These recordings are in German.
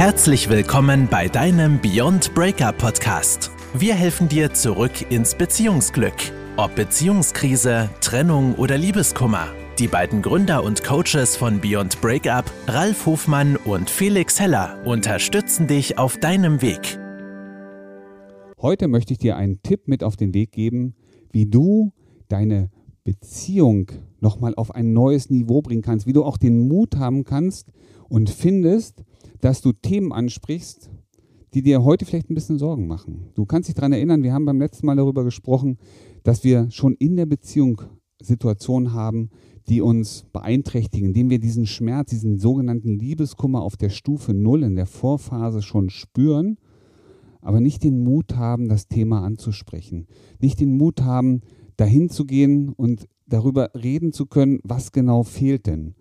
Herzlich willkommen bei deinem Beyond Breakup Podcast. Wir helfen dir zurück ins Beziehungsglück. Ob Beziehungskrise, Trennung oder Liebeskummer. Die beiden Gründer und Coaches von Beyond Breakup, Ralf Hofmann und Felix Heller, unterstützen dich auf deinem Weg. Heute möchte ich dir einen Tipp mit auf den Weg geben, wie du deine Beziehung nochmal auf ein neues Niveau bringen kannst, wie du auch den Mut haben kannst und findest, dass du Themen ansprichst, die dir heute vielleicht ein bisschen Sorgen machen. Du kannst dich daran erinnern, wir haben beim letzten Mal darüber gesprochen, dass wir schon in der Beziehung Situationen haben, die uns beeinträchtigen, indem wir diesen Schmerz, diesen sogenannten Liebeskummer auf der Stufe Null in der Vorphase schon spüren, aber nicht den Mut haben, das Thema anzusprechen, nicht den Mut haben, dahin zu gehen und darüber reden zu können, was genau fehlt denn.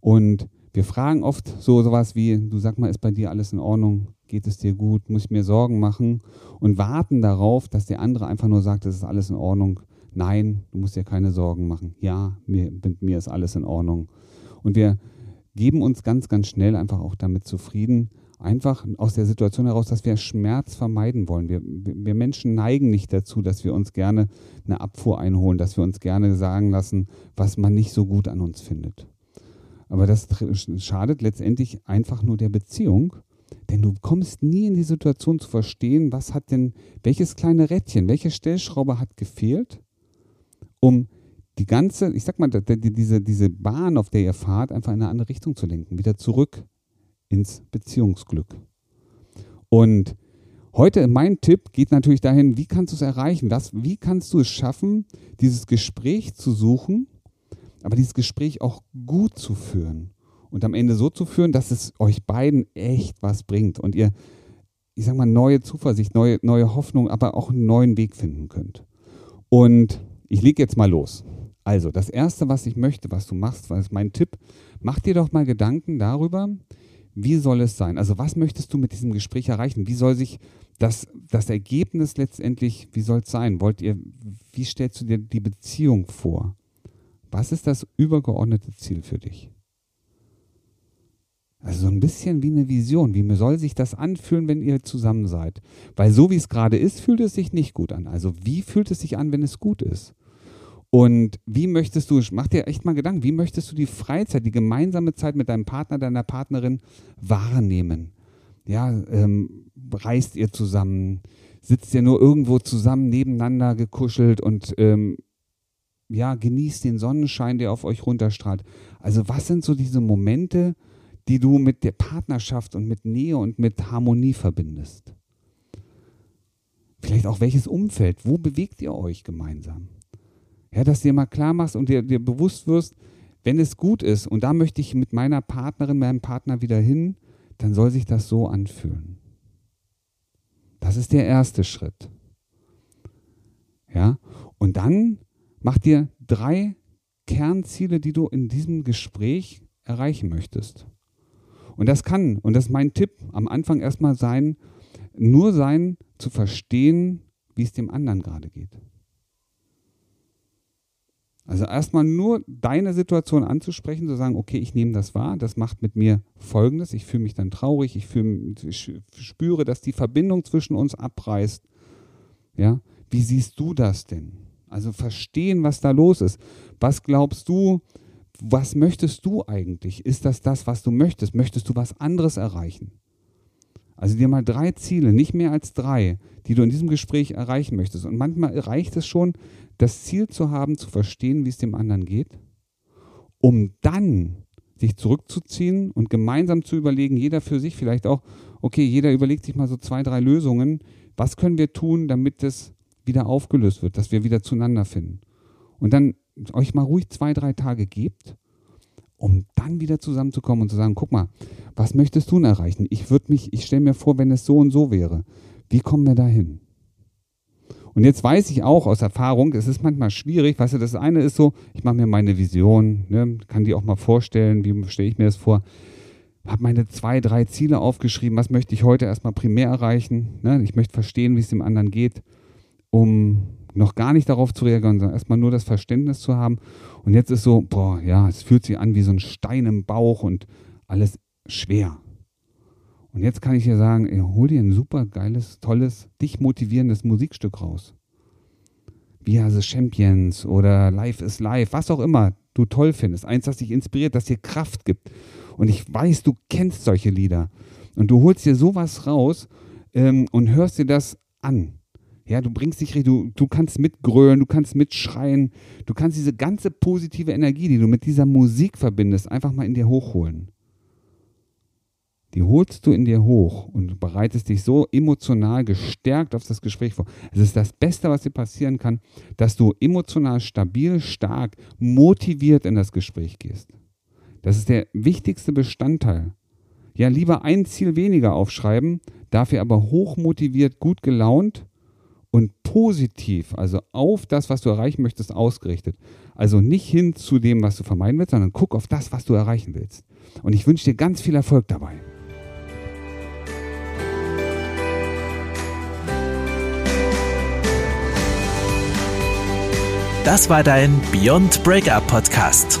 Und wir fragen oft so sowas wie, du sag mal, ist bei dir alles in Ordnung? Geht es dir gut? Muss ich mir Sorgen machen? Und warten darauf, dass der andere einfach nur sagt, es ist alles in Ordnung. Nein, du musst dir keine Sorgen machen. Ja, mir, mit mir ist alles in Ordnung. Und wir geben uns ganz, ganz schnell einfach auch damit zufrieden, einfach aus der Situation heraus, dass wir Schmerz vermeiden wollen. Wir, wir Menschen neigen nicht dazu, dass wir uns gerne eine Abfuhr einholen, dass wir uns gerne sagen lassen, was man nicht so gut an uns findet. Aber das schadet letztendlich einfach nur der Beziehung, denn du kommst nie in die Situation zu verstehen, was hat denn, welches kleine Rädchen, welche Stellschraube hat gefehlt, um die ganze, ich sag mal, diese, diese Bahn, auf der ihr fahrt, einfach in eine andere Richtung zu lenken, wieder zurück ins Beziehungsglück. Und heute mein Tipp geht natürlich dahin, wie kannst du es erreichen? Was, wie kannst du es schaffen, dieses Gespräch zu suchen, aber dieses Gespräch auch gut zu führen und am Ende so zu führen, dass es euch beiden echt was bringt und ihr, ich sag mal, neue Zuversicht, neue, neue Hoffnung, aber auch einen neuen Weg finden könnt. Und ich lege jetzt mal los. Also, das erste, was ich möchte, was du machst, was ist mein Tipp, mach dir doch mal Gedanken darüber, wie soll es sein? Also, was möchtest du mit diesem Gespräch erreichen? Wie soll sich das, das Ergebnis letztendlich, wie soll es sein? Wollt ihr, wie stellst du dir die Beziehung vor? Was ist das übergeordnete Ziel für dich? Also so ein bisschen wie eine Vision. Wie soll sich das anfühlen, wenn ihr zusammen seid? Weil so wie es gerade ist, fühlt es sich nicht gut an. Also wie fühlt es sich an, wenn es gut ist? Und wie möchtest du, mach dir echt mal Gedanken, wie möchtest du die Freizeit, die gemeinsame Zeit mit deinem Partner, deiner Partnerin wahrnehmen? Ja, ähm, reist ihr zusammen? Sitzt ihr nur irgendwo zusammen nebeneinander gekuschelt und ähm, ja, genießt den Sonnenschein, der auf euch runterstrahlt. Also was sind so diese Momente, die du mit der Partnerschaft und mit Nähe und mit Harmonie verbindest? Vielleicht auch welches Umfeld, wo bewegt ihr euch gemeinsam? Ja, dass dir mal klar machst und dir, dir bewusst wirst, wenn es gut ist und da möchte ich mit meiner Partnerin, meinem Partner wieder hin, dann soll sich das so anfühlen. Das ist der erste Schritt. Ja, und dann Mach dir drei Kernziele, die du in diesem Gespräch erreichen möchtest. Und das kann, und das ist mein Tipp, am Anfang erstmal sein, nur sein, zu verstehen, wie es dem anderen gerade geht. Also erstmal nur deine Situation anzusprechen, zu sagen, okay, ich nehme das wahr, das macht mit mir Folgendes, ich fühle mich dann traurig, ich, fühle, ich spüre, dass die Verbindung zwischen uns abreißt. Ja, wie siehst du das denn? Also verstehen, was da los ist. Was glaubst du, was möchtest du eigentlich? Ist das das, was du möchtest? Möchtest du was anderes erreichen? Also dir mal drei Ziele, nicht mehr als drei, die du in diesem Gespräch erreichen möchtest. Und manchmal reicht es schon, das Ziel zu haben, zu verstehen, wie es dem anderen geht, um dann sich zurückzuziehen und gemeinsam zu überlegen, jeder für sich vielleicht auch, okay, jeder überlegt sich mal so zwei, drei Lösungen, was können wir tun, damit es wieder aufgelöst wird, dass wir wieder zueinander finden. Und dann euch mal ruhig zwei, drei Tage gebt, um dann wieder zusammenzukommen und zu sagen, guck mal, was möchtest du denn erreichen? Ich würde mich, ich stelle mir vor, wenn es so und so wäre, wie kommen wir da hin? Und jetzt weiß ich auch aus Erfahrung, es ist manchmal schwierig, weißt du, das eine ist so, ich mache mir meine Vision, ne, kann die auch mal vorstellen, wie stelle ich mir das vor, habe meine zwei, drei Ziele aufgeschrieben, was möchte ich heute erstmal primär erreichen, ne? ich möchte verstehen, wie es dem anderen geht um noch gar nicht darauf zu reagieren, sondern erstmal nur das Verständnis zu haben. Und jetzt ist so, boah, ja, es fühlt sich an wie so ein Stein im Bauch und alles schwer. Und jetzt kann ich dir sagen, ey, hol dir ein super geiles, tolles, dich motivierendes Musikstück raus. Are the Champions oder Life is Life, was auch immer du toll findest. Eins, das dich inspiriert, das dir Kraft gibt. Und ich weiß, du kennst solche Lieder. Und du holst dir sowas raus ähm, und hörst dir das an. Ja, du bringst dich, du, du kannst mitgrölen, du kannst mitschreien, du kannst diese ganze positive Energie, die du mit dieser Musik verbindest, einfach mal in dir hochholen. Die holst du in dir hoch und bereitest dich so emotional gestärkt auf das Gespräch vor. Es ist das Beste, was dir passieren kann, dass du emotional stabil, stark, motiviert in das Gespräch gehst. Das ist der wichtigste Bestandteil. Ja, lieber ein Ziel weniger aufschreiben, dafür aber hoch motiviert, gut gelaunt und positiv, also auf das, was du erreichen möchtest, ausgerichtet. Also nicht hin zu dem, was du vermeiden willst, sondern guck auf das, was du erreichen willst. Und ich wünsche dir ganz viel Erfolg dabei. Das war dein Beyond Breakup Podcast.